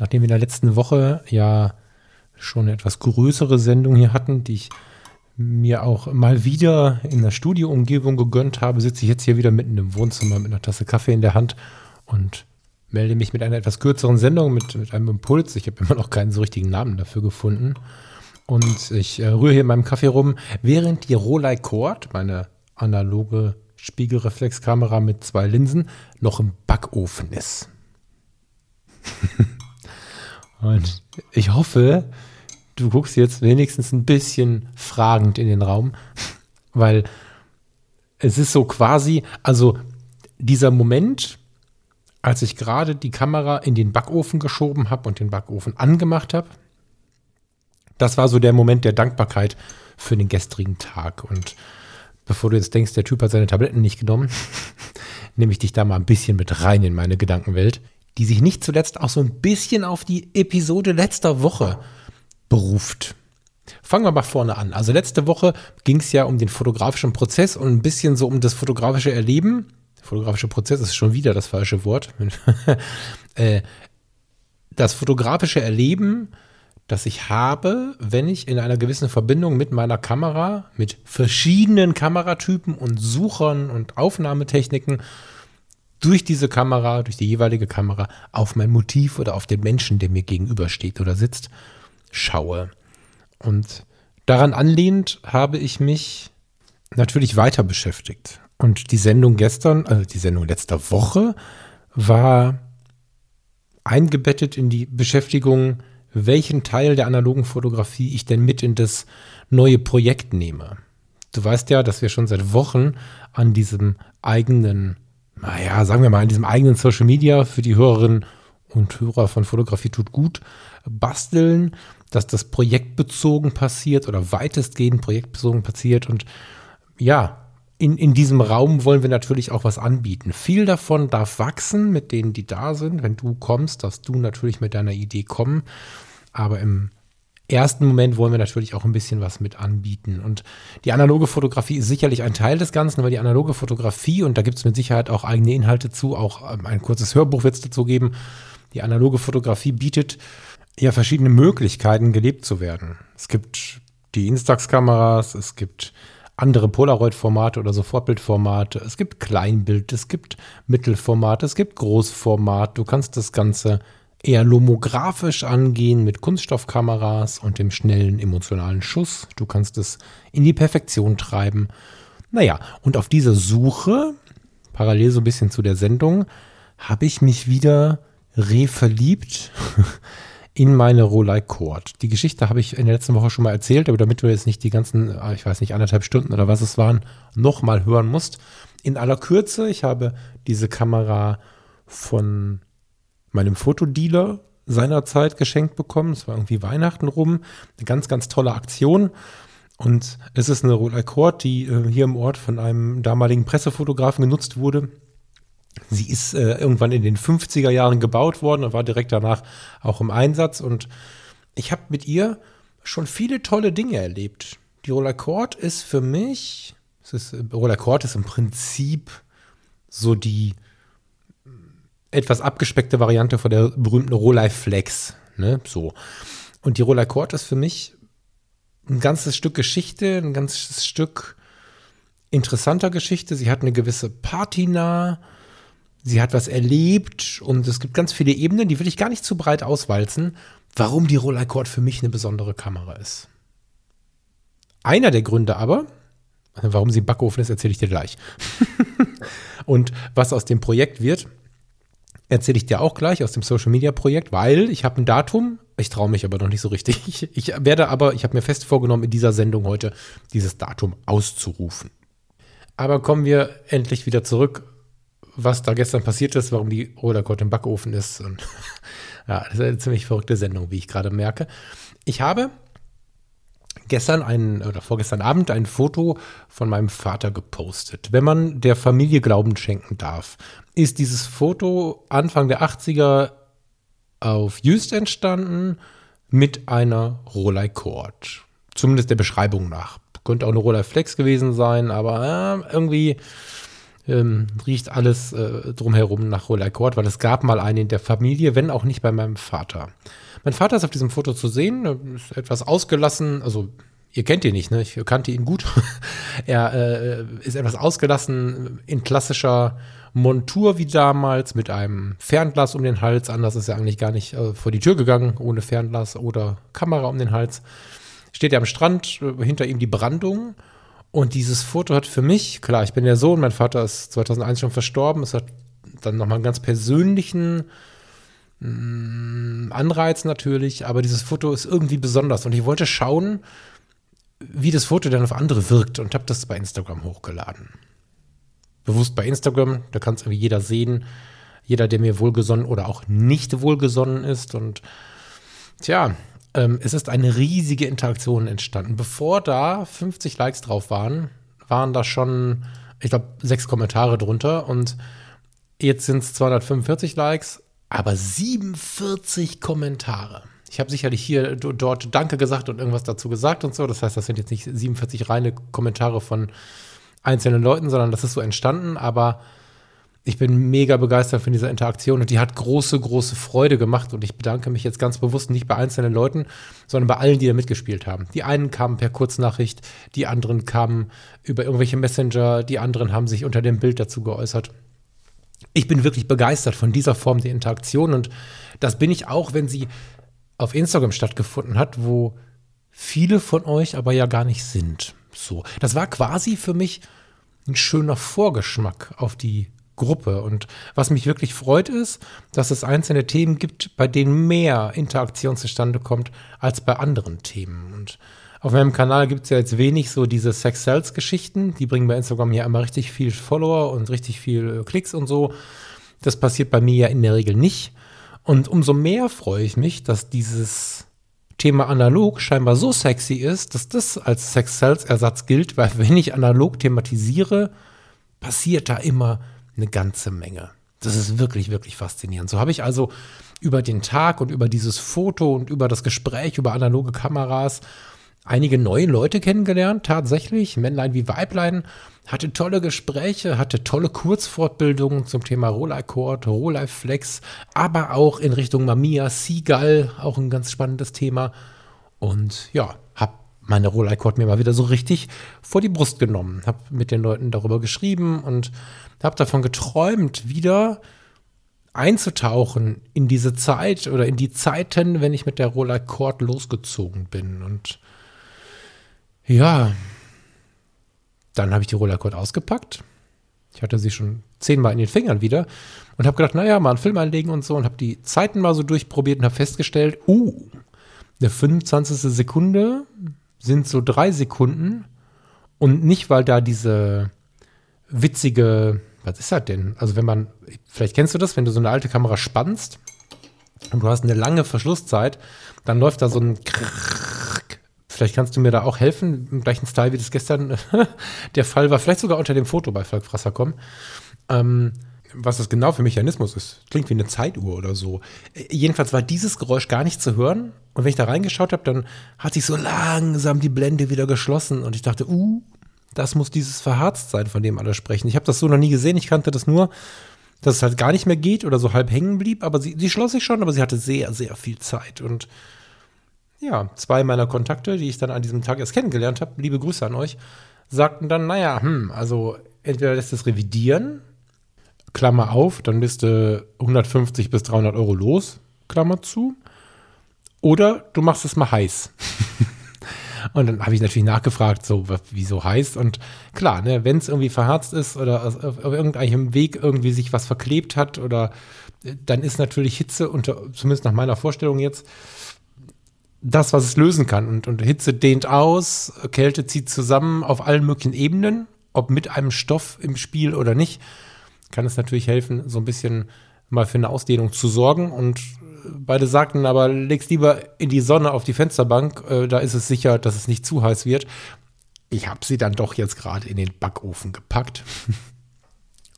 Nachdem wir in der letzten Woche ja schon eine etwas größere Sendung hier hatten, die ich mir auch mal wieder in der Studioumgebung gegönnt habe, sitze ich jetzt hier wieder mitten im Wohnzimmer mit einer Tasse Kaffee in der Hand und melde mich mit einer etwas kürzeren Sendung, mit, mit einem Impuls. Ich habe immer noch keinen so richtigen Namen dafür gefunden. Und ich äh, rühre hier in meinem Kaffee rum, während die Rolei Cord, meine analoge Spiegelreflexkamera mit zwei Linsen, noch im Backofen ist. Und ich hoffe, du guckst jetzt wenigstens ein bisschen fragend in den Raum, weil es ist so quasi, also dieser Moment, als ich gerade die Kamera in den Backofen geschoben habe und den Backofen angemacht habe, das war so der Moment der Dankbarkeit für den gestrigen Tag. Und bevor du jetzt denkst, der Typ hat seine Tabletten nicht genommen, nehme ich dich da mal ein bisschen mit rein in meine Gedankenwelt die sich nicht zuletzt auch so ein bisschen auf die Episode letzter Woche beruft. Fangen wir mal vorne an. Also letzte Woche ging es ja um den fotografischen Prozess und ein bisschen so um das fotografische Erleben. Fotografische Prozess ist schon wieder das falsche Wort. Äh, das fotografische Erleben, das ich habe, wenn ich in einer gewissen Verbindung mit meiner Kamera, mit verschiedenen Kameratypen und Suchern und Aufnahmetechniken durch diese Kamera, durch die jeweilige Kamera auf mein Motiv oder auf den Menschen, der mir gegenübersteht oder sitzt, schaue. Und daran anlehnt habe ich mich natürlich weiter beschäftigt. Und die Sendung gestern, also die Sendung letzter Woche, war eingebettet in die Beschäftigung, welchen Teil der analogen Fotografie ich denn mit in das neue Projekt nehme. Du weißt ja, dass wir schon seit Wochen an diesem eigenen naja, sagen wir mal, in diesem eigenen Social Media für die Hörerinnen und Hörer von Fotografie tut gut basteln, dass das projektbezogen passiert oder weitestgehend projektbezogen passiert. Und ja, in, in diesem Raum wollen wir natürlich auch was anbieten. Viel davon darf wachsen mit denen, die da sind. Wenn du kommst, darfst du natürlich mit deiner Idee kommen. Aber im ersten Moment wollen wir natürlich auch ein bisschen was mit anbieten. Und die analoge Fotografie ist sicherlich ein Teil des Ganzen, weil die analoge Fotografie, und da gibt es mit Sicherheit auch eigene Inhalte zu, auch ähm, ein kurzes Hörbuch wird es dazu geben, die analoge Fotografie bietet ja verschiedene Möglichkeiten, gelebt zu werden. Es gibt die Instax-Kameras, es gibt andere Polaroid-Formate oder Sofortbildformate, es gibt Kleinbild, es gibt Mittelformat, es gibt Großformat. Du kannst das Ganze eher lomografisch angehen mit Kunststoffkameras und dem schnellen emotionalen Schuss. Du kannst es in die Perfektion treiben. Naja, und auf dieser Suche, parallel so ein bisschen zu der Sendung, habe ich mich wieder reverliebt in meine Rolei Cord. Die Geschichte habe ich in der letzten Woche schon mal erzählt, aber damit du jetzt nicht die ganzen, ah, ich weiß nicht, anderthalb Stunden oder was es waren, nochmal hören musst. In aller Kürze, ich habe diese Kamera von meinem Fotodealer seinerzeit geschenkt bekommen. Es war irgendwie Weihnachten rum. Eine ganz, ganz tolle Aktion. Und es ist eine Rolex Cord, die äh, hier im Ort von einem damaligen Pressefotografen genutzt wurde. Sie ist äh, irgendwann in den 50er Jahren gebaut worden und war direkt danach auch im Einsatz. Und ich habe mit ihr schon viele tolle Dinge erlebt. Die Rolex Cord ist für mich, es ist, Rolex Cord ist im Prinzip so die etwas abgespeckte Variante von der berühmten Rolei Flex. Ne? So. Und die Rolei Cord ist für mich ein ganzes Stück Geschichte, ein ganzes Stück interessanter Geschichte. Sie hat eine gewisse Patina, sie hat was erlebt und es gibt ganz viele Ebenen, die will ich gar nicht zu breit auswalzen, warum die Rolei Cord für mich eine besondere Kamera ist. Einer der Gründe aber, warum sie Backofen ist, erzähle ich dir gleich. und was aus dem Projekt wird, erzähle ich dir auch gleich aus dem Social Media Projekt, weil ich habe ein Datum, ich traue mich aber noch nicht so richtig. Ich, ich werde aber, ich habe mir fest vorgenommen, in dieser Sendung heute dieses Datum auszurufen. Aber kommen wir endlich wieder zurück. was da gestern passiert ist, warum die Rollercoaster im Backofen ist. Und ja, das ist eine ziemlich verrückte Sendung, wie ich gerade merke. Ich habe gestern ein oder vorgestern Abend ein Foto von meinem Vater gepostet. Wenn man der Familie Glauben schenken darf, ist dieses Foto Anfang der 80er auf Just entstanden mit einer Rolei Cord. Zumindest der Beschreibung nach. Könnte auch eine Rolei Flex gewesen sein, aber äh, irgendwie ähm, riecht alles äh, drumherum nach Rolei Cord, weil es gab mal einen in der Familie, wenn auch nicht bei meinem Vater. Mein Vater ist auf diesem Foto zu sehen, ist etwas ausgelassen, also ihr kennt ihn nicht, ne? Ich kannte ihn gut. er äh, ist etwas ausgelassen in klassischer Montur wie damals mit einem Fernglas um den Hals. Anders ist er eigentlich gar nicht äh, vor die Tür gegangen, ohne Fernglas oder Kamera um den Hals. Steht er am Strand, äh, hinter ihm die Brandung. Und dieses Foto hat für mich, klar, ich bin der Sohn, mein Vater ist 2001 schon verstorben, es hat dann nochmal einen ganz persönlichen Anreiz natürlich, aber dieses Foto ist irgendwie besonders. Und ich wollte schauen, wie das Foto dann auf andere wirkt und habe das bei Instagram hochgeladen bewusst bei Instagram. Da kann es irgendwie jeder sehen. Jeder, der mir wohlgesonnen oder auch nicht wohlgesonnen ist. Und tja, ähm, es ist eine riesige Interaktion entstanden. Bevor da 50 Likes drauf waren, waren da schon, ich glaube, sechs Kommentare drunter. Und jetzt sind es 245 Likes, aber 47 Kommentare. Ich habe sicherlich hier dort Danke gesagt und irgendwas dazu gesagt und so. Das heißt, das sind jetzt nicht 47 reine Kommentare von einzelnen Leuten, sondern das ist so entstanden. Aber ich bin mega begeistert von dieser Interaktion und die hat große, große Freude gemacht. Und ich bedanke mich jetzt ganz bewusst nicht bei einzelnen Leuten, sondern bei allen, die da mitgespielt haben. Die einen kamen per Kurznachricht, die anderen kamen über irgendwelche Messenger, die anderen haben sich unter dem Bild dazu geäußert. Ich bin wirklich begeistert von dieser Form der Interaktion und das bin ich auch, wenn sie auf Instagram stattgefunden hat, wo viele von euch aber ja gar nicht sind. So, das war quasi für mich ein schöner Vorgeschmack auf die Gruppe. Und was mich wirklich freut, ist, dass es einzelne Themen gibt, bei denen mehr Interaktion zustande kommt als bei anderen Themen. Und auf meinem Kanal gibt es ja jetzt wenig so diese Sex-Sales-Geschichten. Die bringen bei Instagram ja immer richtig viel Follower und richtig viel äh, Klicks und so. Das passiert bei mir ja in der Regel nicht. Und umso mehr freue ich mich, dass dieses Thema analog scheinbar so sexy ist, dass das als Sex-Sales-Ersatz gilt, weil wenn ich analog thematisiere, passiert da immer eine ganze Menge. Das ist wirklich, wirklich faszinierend. So habe ich also über den Tag und über dieses Foto und über das Gespräch über analoge Kameras einige neue Leute kennengelernt, tatsächlich, Männlein wie Weiblein, hatte tolle Gespräche, hatte tolle Kurzfortbildungen zum Thema Rollei-Cord, Rollei-Flex, aber auch in Richtung Mamiya Seagull, auch ein ganz spannendes Thema. Und ja, hab meine Rollei-Cord mir mal wieder so richtig vor die Brust genommen, hab mit den Leuten darüber geschrieben und hab davon geträumt, wieder einzutauchen in diese Zeit oder in die Zeiten, wenn ich mit der Rollei Cord losgezogen bin. Und ja, dann habe ich die Rollercoat ausgepackt. Ich hatte sie schon zehnmal in den Fingern wieder und habe gedacht, naja, mal einen Film einlegen und so und habe die Zeiten mal so durchprobiert und habe festgestellt, uh, eine 25. Sekunde sind so drei Sekunden und nicht, weil da diese witzige, was ist das denn? Also wenn man, vielleicht kennst du das, wenn du so eine alte Kamera spannst und du hast eine lange Verschlusszeit, dann läuft da so ein Krrrr Vielleicht kannst du mir da auch helfen, im gleichen Style wie das gestern der Fall war. Vielleicht sogar unter dem Foto bei Falkfrasser.com. Ähm, was das genau für Mechanismus ist. Klingt wie eine Zeituhr oder so. Äh, jedenfalls war dieses Geräusch gar nicht zu hören. Und wenn ich da reingeschaut habe, dann hat sich so langsam die Blende wieder geschlossen. Und ich dachte, uh, das muss dieses Verharzt sein, von dem alle sprechen. Ich habe das so noch nie gesehen. Ich kannte das nur, dass es halt gar nicht mehr geht oder so halb hängen blieb. Aber sie, sie schloss sich schon, aber sie hatte sehr, sehr viel Zeit. Und ja, zwei meiner Kontakte, die ich dann an diesem Tag erst kennengelernt habe, liebe Grüße an euch, sagten dann, naja, hm, also entweder lässt es revidieren, Klammer auf, dann bist du 150 bis 300 Euro los, Klammer zu, oder du machst es mal heiß. und dann habe ich natürlich nachgefragt, so, wieso heiß? Und klar, ne, wenn es irgendwie verharzt ist oder auf, auf irgendeinem Weg irgendwie sich was verklebt hat oder äh, dann ist natürlich Hitze, unter, zumindest nach meiner Vorstellung jetzt, das, was es lösen kann. Und, und Hitze dehnt aus, Kälte zieht zusammen auf allen möglichen Ebenen, ob mit einem Stoff im Spiel oder nicht. kann es natürlich helfen, so ein bisschen mal für eine Ausdehnung zu sorgen. Und beide sagten aber, leg's lieber in die Sonne auf die Fensterbank, äh, da ist es sicher, dass es nicht zu heiß wird. Ich habe sie dann doch jetzt gerade in den Backofen gepackt.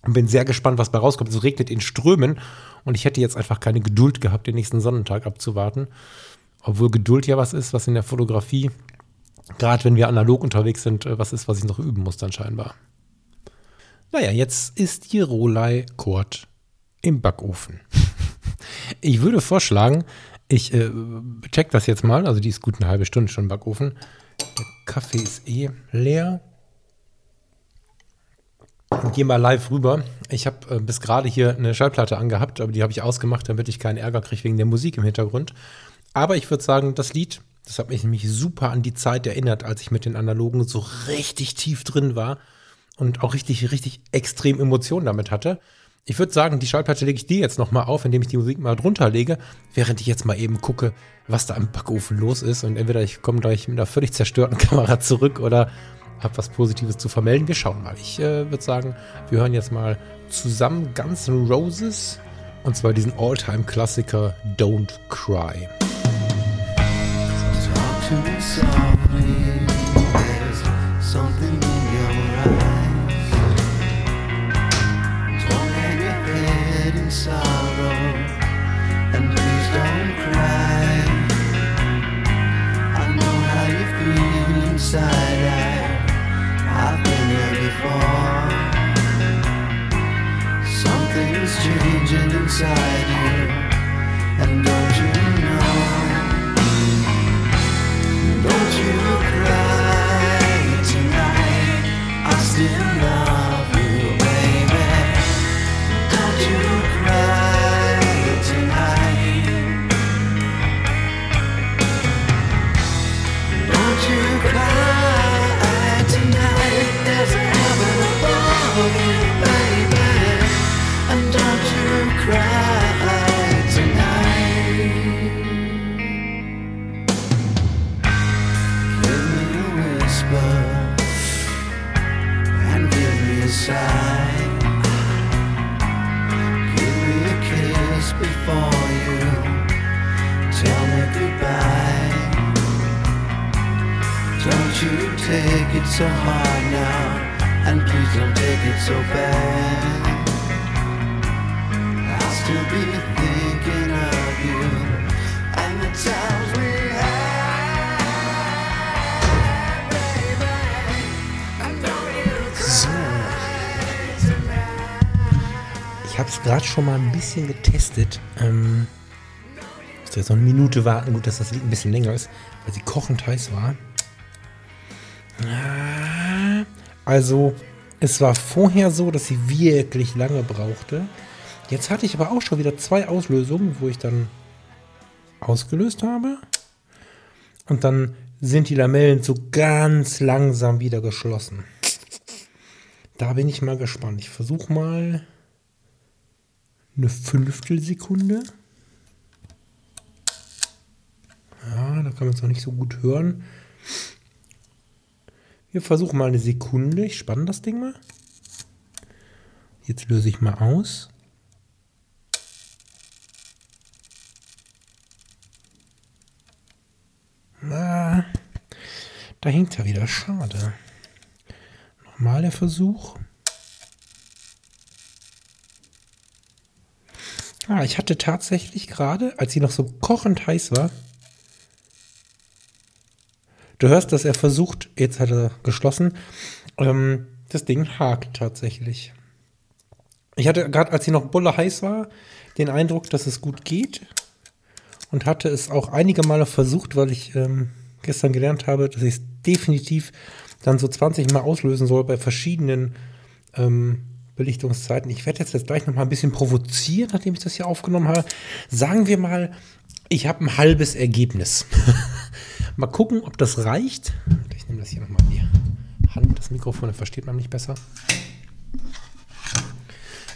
und bin sehr gespannt, was bei rauskommt. Es regnet in Strömen und ich hätte jetzt einfach keine Geduld gehabt, den nächsten Sonnentag abzuwarten. Obwohl Geduld ja was ist, was in der Fotografie, gerade wenn wir analog unterwegs sind, äh, was ist, was ich noch üben muss dann scheinbar. Naja, jetzt ist die Rolei Kurt im Backofen. ich würde vorschlagen, ich äh, check das jetzt mal. Also die ist gut eine halbe Stunde schon im Backofen. Der Kaffee ist eh leer. Und gehe mal live rüber. Ich habe äh, bis gerade hier eine Schallplatte angehabt, aber die habe ich ausgemacht, damit ich keinen Ärger kriege wegen der Musik im Hintergrund. Aber ich würde sagen, das Lied, das hat mich nämlich super an die Zeit erinnert, als ich mit den Analogen so richtig tief drin war und auch richtig, richtig extrem Emotionen damit hatte. Ich würde sagen, die Schallplatte lege ich dir jetzt nochmal auf, indem ich die Musik mal drunter lege, während ich jetzt mal eben gucke, was da im Backofen los ist. Und entweder ich komme gleich mit einer völlig zerstörten Kamera zurück oder habe was Positives zu vermelden. Wir schauen mal. Ich äh, würde sagen, wir hören jetzt mal zusammen Guns N' Roses und zwar diesen All-Time-Klassiker Don't Cry. Talk to me softly, there's something in your eyes. Don't hang your head in sorrow, and please don't cry. I know how you feel inside. I I've been there before. Something's changing inside you, you take it so hard now, and please don't take it so bad. I'll still be thinking of you and the times we Ich habe es gerade schon mal ein bisschen getestet. Ähm, muss jetzt noch eine Minute warten. Gut, dass das Lied ein bisschen länger ist, weil sie kochend heiß war. Also, es war vorher so, dass sie wirklich lange brauchte. Jetzt hatte ich aber auch schon wieder zwei Auslösungen, wo ich dann ausgelöst habe. Und dann sind die Lamellen so ganz langsam wieder geschlossen. Da bin ich mal gespannt. Ich versuche mal eine Fünftelsekunde. Ja, da kann man es noch nicht so gut hören. Wir versuchen mal eine Sekunde. Ich spanne das Ding mal. Jetzt löse ich mal aus. Ah, da hängt er wieder. Schade. Nochmal der Versuch. Ah, ich hatte tatsächlich gerade, als sie noch so kochend heiß war, du hörst, dass er versucht, jetzt hat er geschlossen, ähm, das Ding hakt tatsächlich. Ich hatte gerade, als sie noch bulle heiß war, den Eindruck, dass es gut geht und hatte es auch einige Male versucht, weil ich ähm, gestern gelernt habe, dass ich es definitiv dann so 20 Mal auslösen soll bei verschiedenen ähm, Belichtungszeiten. Ich werde jetzt, jetzt gleich noch mal ein bisschen provozieren, nachdem ich das hier aufgenommen habe. Sagen wir mal, ich habe ein halbes Ergebnis. mal gucken, ob das reicht. Ich nehme das hier nochmal in die Hand, das Mikrofon, dann versteht man mich besser.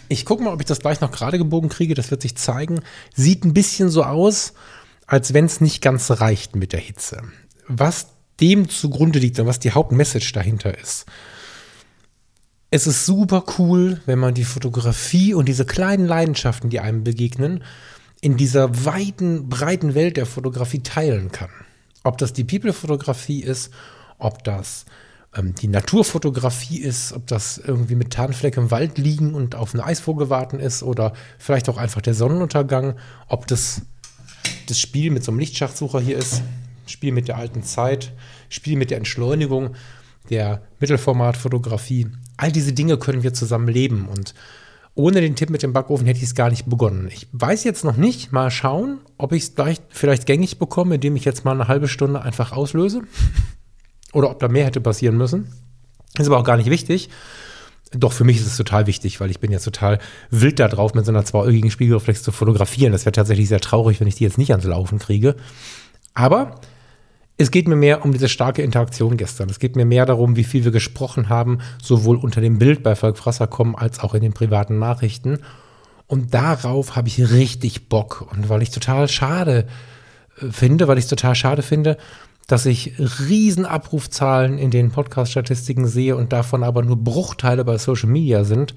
Ich gucke mal, ob ich das gleich noch gerade gebogen kriege. Das wird sich zeigen. Sieht ein bisschen so aus, als wenn es nicht ganz reicht mit der Hitze. Was dem zugrunde liegt und was die Hauptmessage dahinter ist. es ist super cool, wenn man die Fotografie und diese kleinen Leidenschaften, die einem begegnen, in dieser weiten, breiten Welt der Fotografie teilen kann. Ob das die People-Fotografie ist, ob das ähm, die Naturfotografie ist, ob das irgendwie mit Tarnfleck im Wald liegen und auf einen Eisvogel warten ist oder vielleicht auch einfach der Sonnenuntergang, ob das das Spiel mit so einem Lichtschachtsucher hier ist, Spiel mit der alten Zeit, Spiel mit der Entschleunigung, der Mittelformatfotografie. All diese Dinge können wir zusammen leben und ohne den Tipp mit dem Backofen hätte ich es gar nicht begonnen. Ich weiß jetzt noch nicht, mal schauen, ob ich es vielleicht, vielleicht gängig bekomme, indem ich jetzt mal eine halbe Stunde einfach auslöse. Oder ob da mehr hätte passieren müssen. Ist aber auch gar nicht wichtig. Doch für mich ist es total wichtig, weil ich bin jetzt total wild da drauf, mit so einer zweiäugigen Spiegelreflex zu fotografieren. Das wäre tatsächlich sehr traurig, wenn ich die jetzt nicht ans Laufen kriege. Aber es geht mir mehr um diese starke Interaktion gestern. Es geht mir mehr darum, wie viel wir gesprochen haben, sowohl unter dem Bild bei Volk Frasserkommen als auch in den privaten Nachrichten. Und darauf habe ich richtig Bock. Und weil ich total schade äh, finde, weil ich es total schade finde, dass ich Riesenabrufzahlen in den Podcast-Statistiken sehe und davon aber nur Bruchteile bei Social Media sind,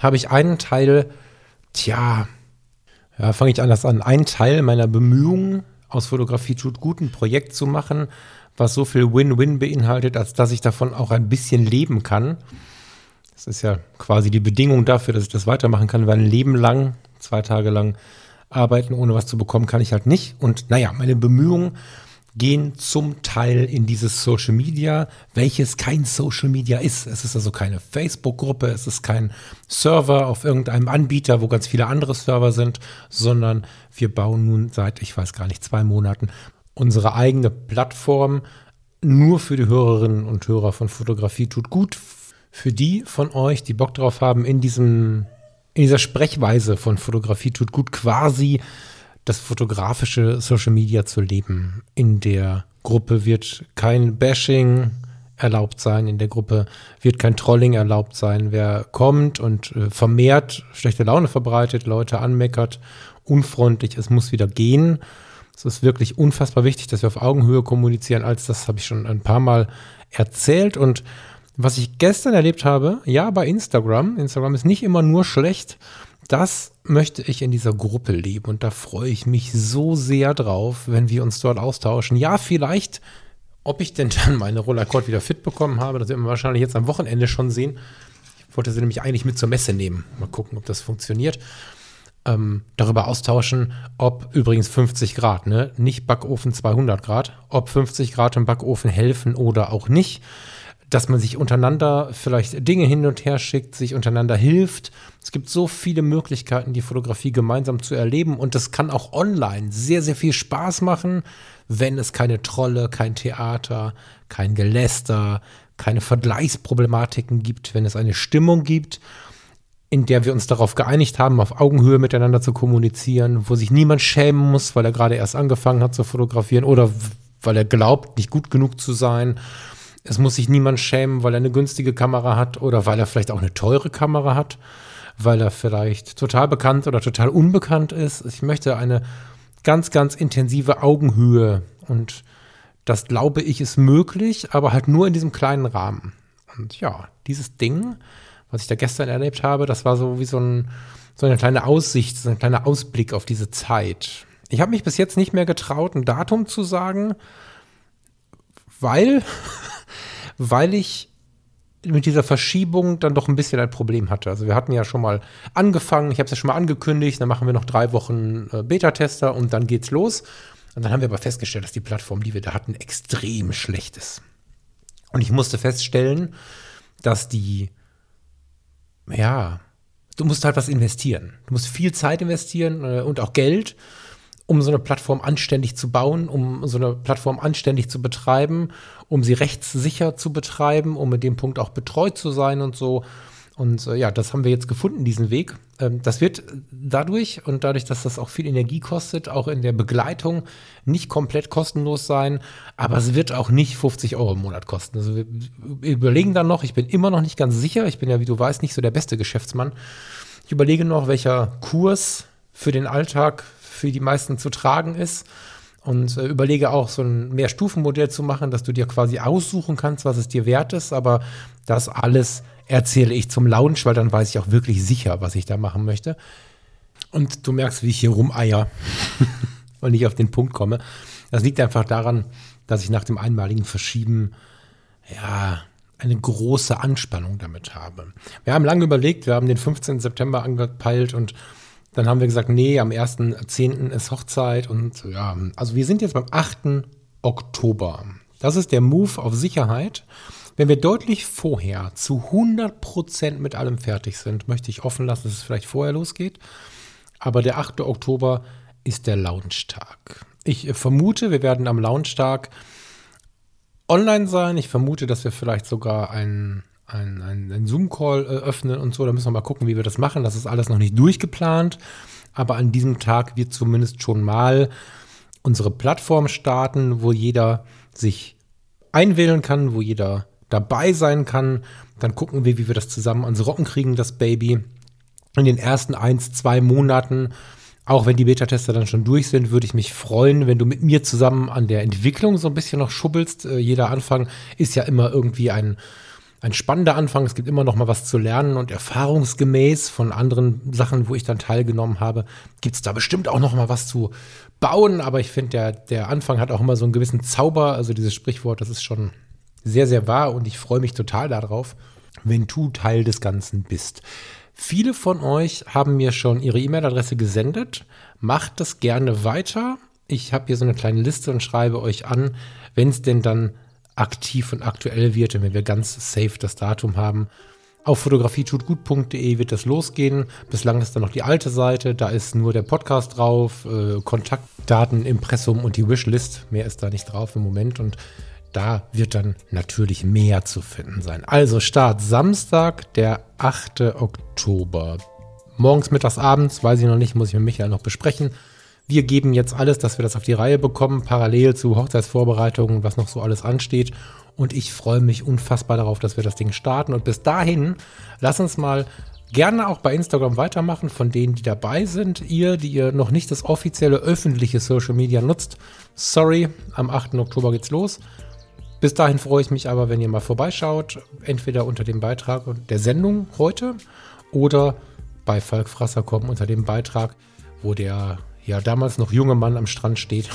habe ich einen Teil, tja, ja, fange ich anders an, einen Teil meiner Bemühungen aus Fotografie tut gut, ein Projekt zu machen, was so viel Win-Win beinhaltet, als dass ich davon auch ein bisschen leben kann. Das ist ja quasi die Bedingung dafür, dass ich das weitermachen kann, weil ein Leben lang, zwei Tage lang arbeiten, ohne was zu bekommen, kann ich halt nicht. Und naja, meine Bemühungen gehen zum Teil in dieses Social Media, welches kein Social Media ist. Es ist also keine Facebook-Gruppe, es ist kein Server auf irgendeinem Anbieter, wo ganz viele andere Server sind, sondern wir bauen nun seit, ich weiß gar nicht, zwei Monaten unsere eigene Plattform nur für die Hörerinnen und Hörer von Fotografie tut gut. Für die von euch, die Bock drauf haben, in diesem, in dieser Sprechweise von Fotografie tut gut quasi das fotografische Social Media zu leben. In der Gruppe wird kein Bashing erlaubt sein, in der Gruppe wird kein Trolling erlaubt sein. Wer kommt und äh, vermehrt schlechte Laune verbreitet, Leute anmeckert, unfreundlich, es muss wieder gehen. Es ist wirklich unfassbar wichtig, dass wir auf Augenhöhe kommunizieren, als das habe ich schon ein paar Mal erzählt. Und was ich gestern erlebt habe, ja, bei Instagram, Instagram ist nicht immer nur schlecht, das möchte ich in dieser Gruppe leben und da freue ich mich so sehr drauf, wenn wir uns dort austauschen. Ja, vielleicht, ob ich denn dann meine Rollercord wieder fit bekommen habe, das werden wir wahrscheinlich jetzt am Wochenende schon sehen. Ich wollte sie nämlich eigentlich mit zur Messe nehmen. Mal gucken, ob das funktioniert. Ähm, darüber austauschen, ob übrigens 50 Grad, ne? nicht Backofen 200 Grad, ob 50 Grad im Backofen helfen oder auch nicht dass man sich untereinander vielleicht Dinge hin und her schickt, sich untereinander hilft. Es gibt so viele Möglichkeiten, die Fotografie gemeinsam zu erleben und das kann auch online sehr, sehr viel Spaß machen, wenn es keine Trolle, kein Theater, kein Geläster, keine Vergleichsproblematiken gibt, wenn es eine Stimmung gibt, in der wir uns darauf geeinigt haben, auf Augenhöhe miteinander zu kommunizieren, wo sich niemand schämen muss, weil er gerade erst angefangen hat zu fotografieren oder weil er glaubt, nicht gut genug zu sein es muss sich niemand schämen, weil er eine günstige Kamera hat oder weil er vielleicht auch eine teure Kamera hat, weil er vielleicht total bekannt oder total unbekannt ist. Ich möchte eine ganz, ganz intensive Augenhöhe und das glaube ich ist möglich, aber halt nur in diesem kleinen Rahmen. Und ja, dieses Ding, was ich da gestern erlebt habe, das war so wie so, ein, so eine kleine Aussicht, so ein kleiner Ausblick auf diese Zeit. Ich habe mich bis jetzt nicht mehr getraut, ein Datum zu sagen, weil weil ich mit dieser Verschiebung dann doch ein bisschen ein Problem hatte. Also wir hatten ja schon mal angefangen, ich habe es ja schon mal angekündigt, dann machen wir noch drei Wochen äh, Beta-Tester und dann geht's los. Und dann haben wir aber festgestellt, dass die Plattform, die wir da hatten, extrem schlecht ist. Und ich musste feststellen, dass die, ja, du musst halt was investieren. Du musst viel Zeit investieren äh, und auch Geld um so eine Plattform anständig zu bauen, um so eine Plattform anständig zu betreiben, um sie rechtssicher zu betreiben, um mit dem Punkt auch betreut zu sein und so. Und äh, ja, das haben wir jetzt gefunden, diesen Weg. Ähm, das wird dadurch und dadurch, dass das auch viel Energie kostet, auch in der Begleitung nicht komplett kostenlos sein, aber es wird auch nicht 50 Euro im Monat kosten. Also wir überlegen dann noch, ich bin immer noch nicht ganz sicher, ich bin ja, wie du weißt, nicht so der beste Geschäftsmann. Ich überlege noch, welcher Kurs für den Alltag für die meisten zu tragen ist. Und äh, überlege auch, so ein Mehrstufenmodell zu machen, dass du dir quasi aussuchen kannst, was es dir wert ist, aber das alles erzähle ich zum Lounge, weil dann weiß ich auch wirklich sicher, was ich da machen möchte. Und du merkst, wie ich hier rumeier und nicht auf den Punkt komme. Das liegt einfach daran, dass ich nach dem einmaligen Verschieben, ja, eine große Anspannung damit habe. Wir haben lange überlegt, wir haben den 15. September angepeilt und dann haben wir gesagt, nee, am 1.10. ist Hochzeit und ja, also wir sind jetzt beim 8. Oktober. Das ist der Move auf Sicherheit. Wenn wir deutlich vorher zu 100% mit allem fertig sind, möchte ich offen lassen, dass es vielleicht vorher losgeht. Aber der 8. Oktober ist der Launchtag. Ich vermute, wir werden am Launchtag online sein. Ich vermute, dass wir vielleicht sogar einen ein, ein, ein Zoom-Call äh, öffnen und so. Da müssen wir mal gucken, wie wir das machen. Das ist alles noch nicht durchgeplant. Aber an diesem Tag wird zumindest schon mal unsere Plattform starten, wo jeder sich einwählen kann, wo jeder dabei sein kann. Dann gucken wir, wie wir das zusammen ans Rocken kriegen, das Baby. In den ersten eins, zwei Monaten auch wenn die Beta-Tester dann schon durch sind, würde ich mich freuen, wenn du mit mir zusammen an der Entwicklung so ein bisschen noch schubbelst. Äh, jeder Anfang ist ja immer irgendwie ein, ein spannender Anfang. Es gibt immer noch mal was zu lernen und erfahrungsgemäß von anderen Sachen, wo ich dann teilgenommen habe, gibt es da bestimmt auch noch mal was zu bauen. Aber ich finde, der, der Anfang hat auch immer so einen gewissen Zauber. Also dieses Sprichwort, das ist schon sehr, sehr wahr und ich freue mich total darauf, wenn du Teil des Ganzen bist. Viele von euch haben mir schon ihre E-Mail-Adresse gesendet. Macht das gerne weiter. Ich habe hier so eine kleine Liste und schreibe euch an, wenn es denn dann aktiv und aktuell wird und wenn wir ganz safe das Datum haben. Auf fotografietutgut.de wird das losgehen. Bislang ist da noch die alte Seite. Da ist nur der Podcast drauf, äh, Kontaktdaten, Impressum und die Wishlist. Mehr ist da nicht drauf im Moment. Und da wird dann natürlich mehr zu finden sein. Also Start Samstag, der 8. Oktober. Morgens, mittags, abends, weiß ich noch nicht, muss ich mit Michael noch besprechen. Wir geben jetzt alles, dass wir das auf die Reihe bekommen, parallel zu Hochzeitsvorbereitungen, was noch so alles ansteht. Und ich freue mich unfassbar darauf, dass wir das Ding starten. Und bis dahin, lass uns mal gerne auch bei Instagram weitermachen von denen, die dabei sind. Ihr, die ihr noch nicht das offizielle öffentliche Social Media nutzt. Sorry, am 8. Oktober geht's los. Bis dahin freue ich mich aber, wenn ihr mal vorbeischaut, entweder unter dem Beitrag der Sendung heute oder bei Falk Frasserkom unter dem Beitrag, wo der ja damals noch junge Mann am Strand steht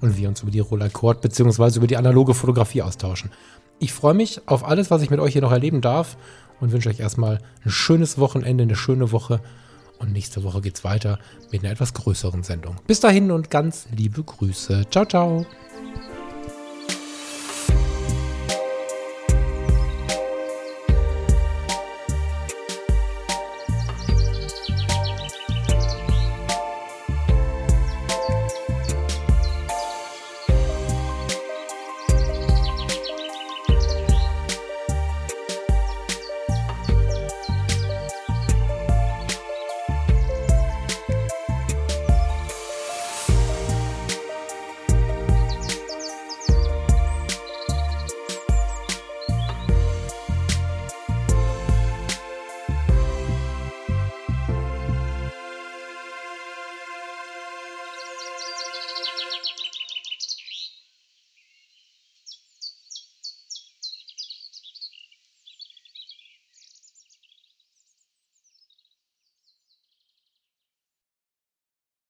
und wir uns über die Rollercord bzw. über die analoge Fotografie austauschen. Ich freue mich auf alles, was ich mit euch hier noch erleben darf und wünsche euch erstmal ein schönes Wochenende, eine schöne Woche und nächste Woche geht es weiter mit einer etwas größeren Sendung. Bis dahin und ganz liebe Grüße. Ciao, ciao.